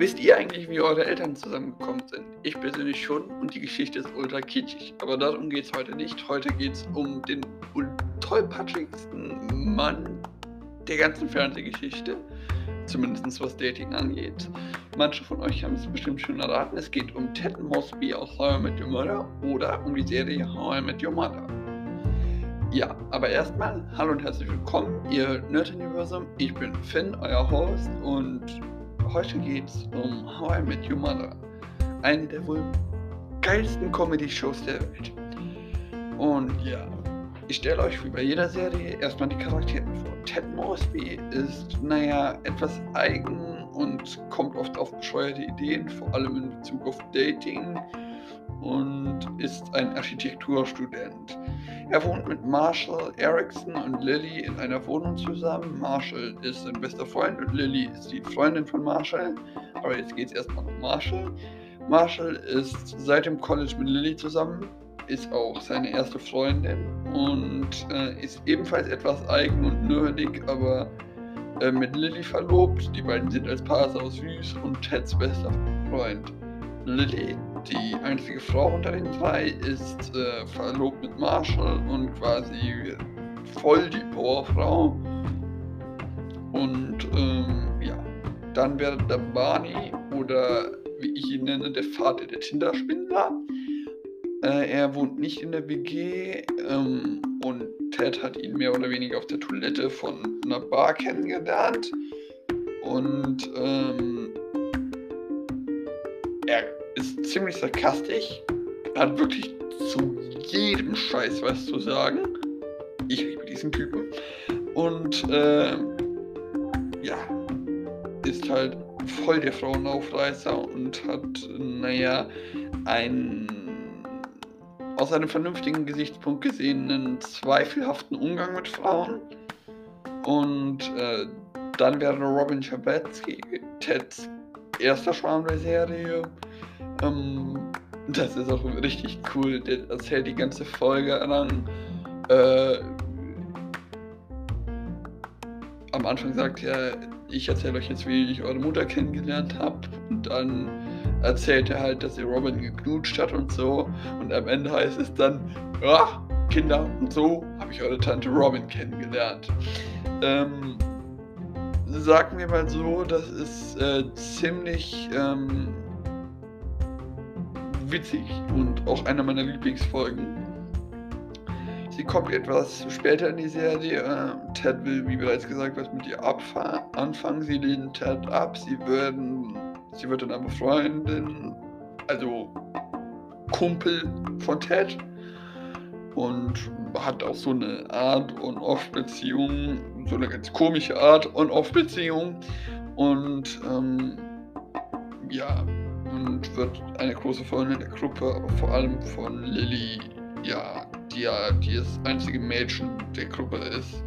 Wisst ihr eigentlich, wie eure Eltern zusammengekommen sind? Ich persönlich schon und die Geschichte ist ultra kitschig. Aber darum geht es heute nicht. Heute geht es um den tollpatschigsten Mann der ganzen Fernsehgeschichte. Zumindest was Dating angeht. Manche von euch haben es bestimmt schon erraten. Es geht um Ted Mosby aus How I Met Your Mother oder um die Serie How I Met Your Mother. Ja, aber erstmal, hallo und herzlich willkommen, ihr Nerd-Universum. Ich bin Finn, euer Host und Heute geht es um How I Met Your Mother, eine der wohl geilsten Comedy-Shows der Welt. Und ja, ich stelle euch wie bei jeder Serie erstmal die Charaktere vor. Ted Mosby ist, naja, etwas eigen und kommt oft auf bescheuerte Ideen, vor allem in Bezug auf Dating und ist ein Architekturstudent. Er wohnt mit Marshall Erickson und Lily in einer Wohnung zusammen. Marshall ist sein bester Freund und Lily ist die Freundin von Marshall. Aber jetzt geht es erstmal um Marshall. Marshall ist seit dem College mit Lily zusammen, ist auch seine erste Freundin und äh, ist ebenfalls etwas eigen und nerdig, aber äh, mit Lily verlobt. Die beiden sind als Paar sau süß und Teds bester Freund. Lily die einzige Frau unter den drei ist äh, verlobt mit Marshall und quasi voll die Powerfrau. Und ähm, ja, dann wäre der Barney oder wie ich ihn nenne, der Vater der Tinderspindler. Äh, er wohnt nicht in der WG ähm, und Ted hat ihn mehr oder weniger auf der Toilette von einer Bar kennengelernt. Und ähm, er ist ziemlich sarkastisch, hat wirklich zu jedem Scheiß was zu sagen. Ich liebe diesen Typen. Und äh, ja, ist halt voll der Frauenaufreißer und hat, naja, einen aus einem vernünftigen Gesichtspunkt gesehen einen zweifelhaften Umgang mit Frauen. Und äh, dann wäre Robin Schabatsky, Teds erster Schwarm der Serie, ähm, das ist auch richtig cool. Der erzählt die ganze Folge lang. Äh, am Anfang sagt er, ich erzähle euch jetzt, wie ich eure Mutter kennengelernt habe. Und dann erzählt er halt, dass er Robin geknutscht hat und so. Und am Ende heißt es dann, ja, Kinder, und so habe ich eure Tante Robin kennengelernt. Ähm, sagen wir mal so, das ist äh, ziemlich ähm, witzig und auch einer meiner Lieblingsfolgen. Sie kommt etwas später in die Serie. Äh, Ted will, wie bereits gesagt, was mit ihr anfangen. Sie lehnt Ted ab. Sie werden, sie wird dann aber Freundin, also Kumpel von Ted und hat auch so eine Art On-Off-Beziehung, so eine ganz komische Art On-Off-Beziehung und ähm, ja, und wird eine große Freundin der Gruppe, aber vor allem von Lilly, ja, die ja die das einzige Mädchen der Gruppe ist.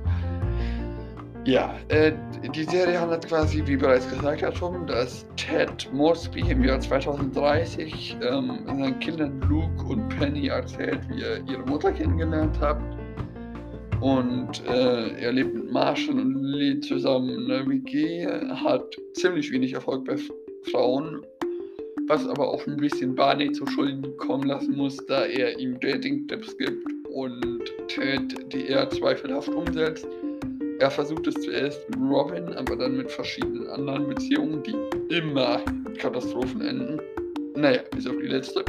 Ja, äh, die Serie handelt quasi, wie bereits gesagt hat, darum, dass Ted Mosby im Jahr 2030 ähm, seinen Kindern Luke und Penny erzählt, wie er ihre Mutter kennengelernt hat. Und äh, er lebt mit Marshall und Lily zusammen in einer WG, hat ziemlich wenig Erfolg bei Frauen was aber auch ein bisschen Barney zu Schulden kommen lassen muss, da er ihm Dating-Tipps gibt und Ted, die er zweifelhaft umsetzt. Er versucht es zuerst mit Robin, aber dann mit verschiedenen anderen Beziehungen, die immer Katastrophen enden. Naja, bis auf die letzte.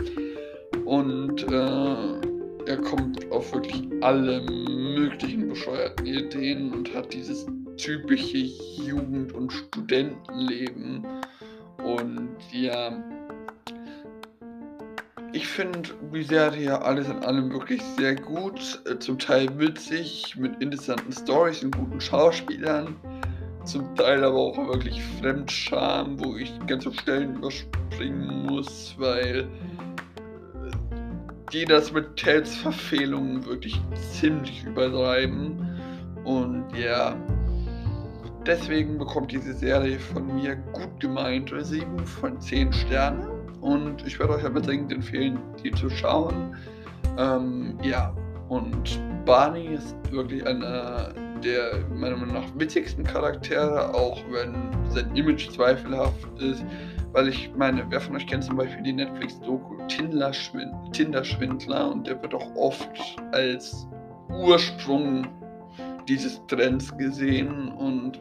Und äh, er kommt auf wirklich alle möglichen bescheuerten Ideen und hat dieses typische Jugend- und Studentenleben. Und ja, ich finde die Serie alles in allem wirklich sehr gut, äh, zum Teil witzig, mit interessanten Stories und guten Schauspielern, zum Teil aber auch wirklich Fremdscham, wo ich ganze Stellen überspringen muss, weil äh, die das mit Tels Verfehlungen wirklich ziemlich übertreiben. Und ja, deswegen bekommt diese Serie von mir gut gemeinte 7 von 10 Sternen und ich werde euch aber dringend empfehlen, die zu schauen. Ähm, ja, und Barney ist wirklich einer der meiner Meinung nach witzigsten Charaktere, auch wenn sein Image zweifelhaft ist, weil ich meine, wer von euch kennt zum Beispiel die Netflix-Doku Tinder-Schwindler und der wird auch oft als Ursprung dieses Trends gesehen. Und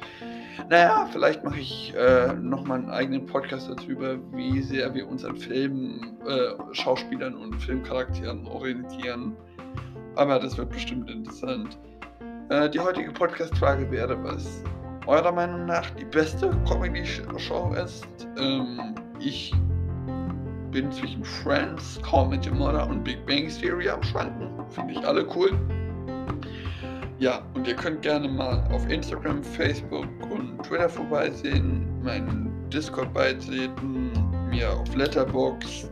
naja, vielleicht mache ich äh, nochmal einen eigenen Podcast darüber, wie sehr wir uns an Filmen, äh, Schauspielern und Filmcharakteren orientieren. Aber das wird bestimmt interessant. Äh, die heutige Podcast-Frage wäre, was eurer Meinung nach die beste Comedy-Show ist. Ähm, ich bin zwischen Friends, Comedy Mother und Big Bang Theory am Schwanken. Finde ich alle cool. Ja, und ihr könnt gerne mal auf Instagram, Facebook und Twitter vorbeisehen, meinen Discord beitreten, mir auf Letterboxd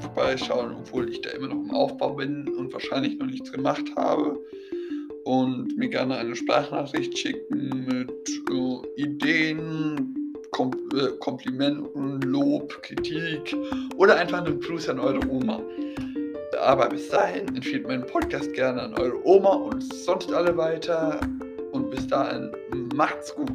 vorbeischauen, obwohl ich da immer noch im Aufbau bin und wahrscheinlich noch nichts gemacht habe. Und mir gerne eine Sprachnachricht schicken mit äh, Ideen, Kom äh, Komplimenten, Lob, Kritik oder einfach einen Gruß an eure Oma. Aber bis dahin empfiehlt meinen Podcast gerne an eure Oma und sonst alle weiter. Und bis dahin macht's gut.